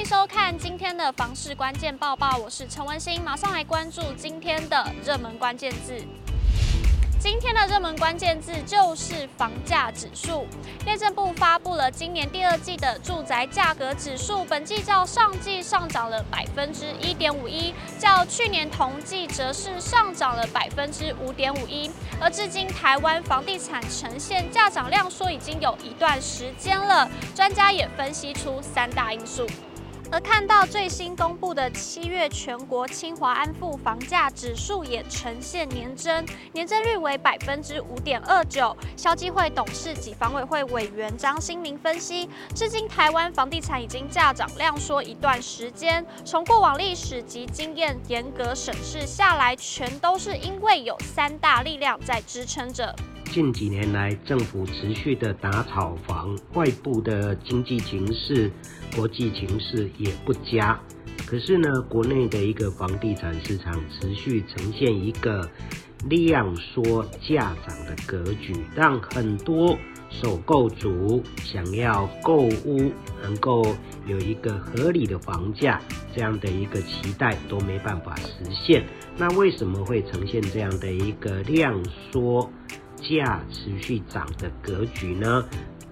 迎收看今天的房市关键报报，我是陈文心，马上来关注今天的热门关键字。今天的热门关键字就是房价指数。内政部发布了今年第二季的住宅价格指数，本季较上季上涨了百分之一点五一，较去年同季则是上涨了百分之五点五一。而至今台湾房地产呈现价涨量缩已经有一段时间了，专家也分析出三大因素。而看到最新公布的七月全国清华安富房价指数也呈现年增，年增率为百分之五点二九。消基会董事及房委会委员张新明分析，至今台湾房地产已经价涨量缩一段时间，从过往历史及经验严格审视下来，全都是因为有三大力量在支撑着。近几年来，政府持续的打炒房，外部的经济形势、国际形势也不佳。可是呢，国内的一个房地产市场持续呈现一个量缩价涨的格局，让很多首购族想要购屋，能够有一个合理的房价，这样的一个期待都没办法实现。那为什么会呈现这样的一个量缩？价持续涨的格局呢，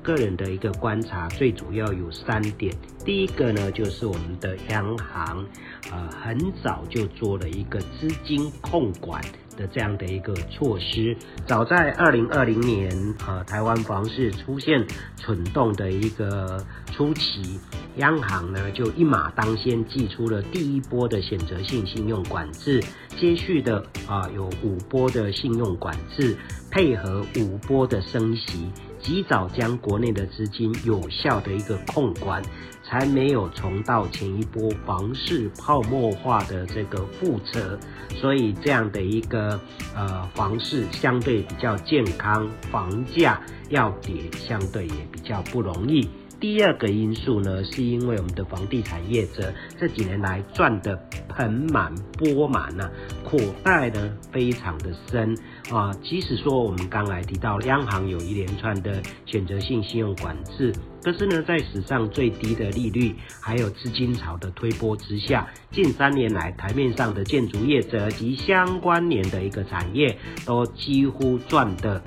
个人的一个观察，最主要有三点。第一个呢，就是我们的央行，呃，很早就做了一个资金控管的这样的一个措施。早在二零二零年，呃，台湾房市出现蠢动的一个初期，央行呢就一马当先，祭出了第一波的选择性信用管制，接续的啊、有五波的信用管制。配合五波的升息，及早将国内的资金有效的一个控管，才没有重蹈前一波房市泡沫化的这个覆辙。所以这样的一个呃房市相对比较健康，房价要跌相对也比较不容易。第二个因素呢，是因为我们的房地产业者这几年来赚得盆满钵满啊，口袋呢非常的深啊。即使说我们刚才提到央行有一连串的选择性信用管制，可是呢，在史上最低的利率还有资金潮的推波之下，近三年来台面上的建筑业者及相关联的一个产业都几乎赚得。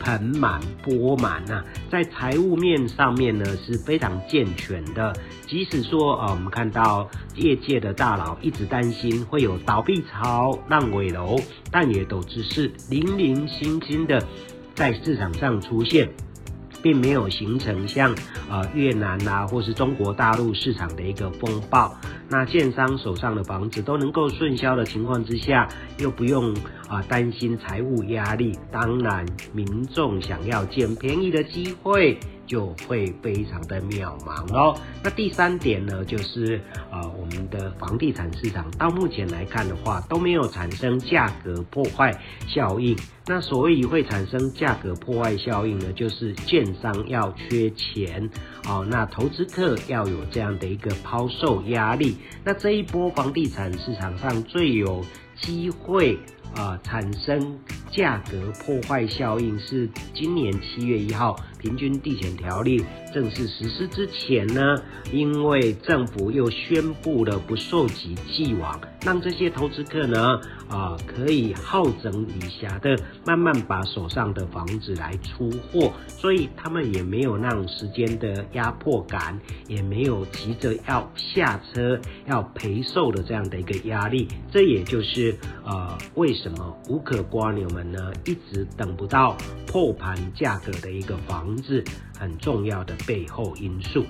盆满钵满呐，在财务面上面呢是非常健全的。即使说啊，我们看到业界的大佬一直担心会有倒闭潮、烂尾楼，但也都只是零零星星的在市场上出现。并没有形成像呃越南啊，或是中国大陆市场的一个风暴。那建商手上的房子都能够顺销的情况之下，又不用啊担心财务压力，当然民众想要捡便宜的机会。就会非常的渺茫哦。那第三点呢，就是呃，我们的房地产市场到目前来看的话，都没有产生价格破坏效应。那所以会产生价格破坏效应呢，就是建商要缺钱哦，那投资客要有这样的一个抛售压力。那这一波房地产市场上最有机会。啊、产生价格破坏效应是今年七月一号平均地权条例正式实施之前呢，因为政府又宣布了不受及既往，让这些投资客呢，啊、可以好整以暇的慢慢把手上的房子来出货，所以他们也没有那种时间的压迫感，也没有急着要下车要赔售的这样的一个压力，这也就是呃为。什么无可蜗牛们呢？一直等不到破盘价格的一个房子，很重要的背后因素。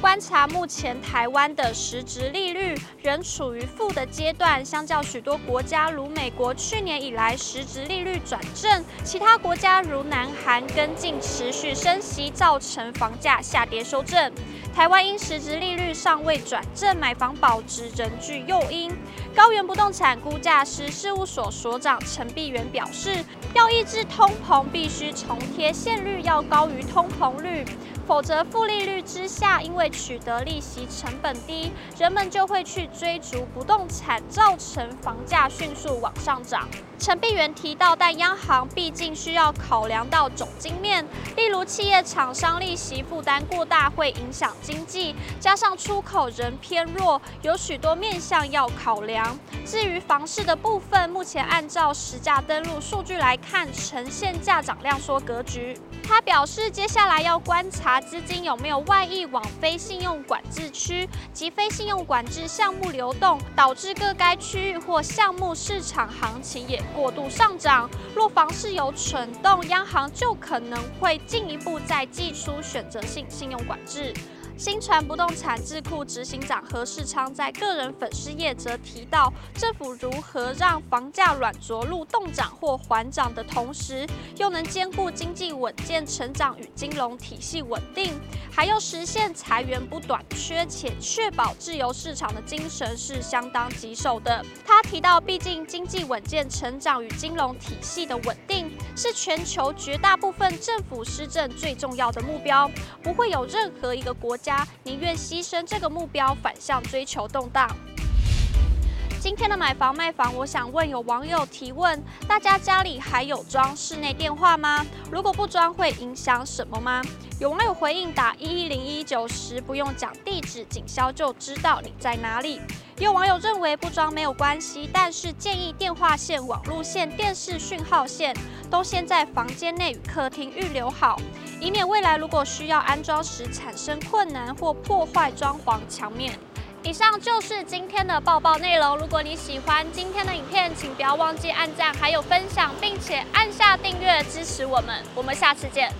观察目前台湾的实质利率仍处于负的阶段，相较许多国家如美国，去年以来实质利率转正，其他国家如南韩跟进持续升息，造成房价下跌修正。台湾因实质利率尚未转正，买房保值仍具诱因。高原不动产估价师事务所所长陈碧元表示，要抑制通膨，必须重贴现率要高于通膨率。否则负利率之下，因为取得利息成本低，人们就会去追逐不动产，造成房价迅速往上涨。陈碧元提到，但央行毕竟需要考量到总经面，例如企业厂商利息负担过大会影响经济，加上出口仍偏弱，有许多面向要考量。至于房市的部分，目前按照实价登录数据来看，呈现价涨量缩格局。他表示，接下来要观察资金有没有外溢往非信用管制区及非信用管制项目流动，导致各该区域或项目市场行情也过度上涨。若房市有蠢动，央行就可能会进一步再祭出选择性信用管制。新传不动产智库执行长何世昌在个人粉丝页则提到，政府如何让房价软着陆动涨或缓涨的同时，又能兼顾经济稳健成长与金融体系稳定，还要实现财源不短缺，且确保自由市场的精神是相当棘手的。他提到，毕竟经济稳健成长与金融体系的稳定是全球绝大部分政府施政最重要的目标，不会有任何一个国家。宁愿牺牲这个目标，反向追求动荡。今天的买房卖房，我想问有网友提问：大家家里还有装室内电话吗？如果不装，会影响什么吗？有网友回应：打一一零一九时不用讲地址，警消就知道你在哪里。有网友认为不装没有关系，但是建议电话线、网路线、电视讯号线都先在房间内与客厅预留好。以免未来如果需要安装时产生困难或破坏装潢墙面。以上就是今天的报报内容。如果你喜欢今天的影片，请不要忘记按赞，还有分享，并且按下订阅支持我们。我们下次见。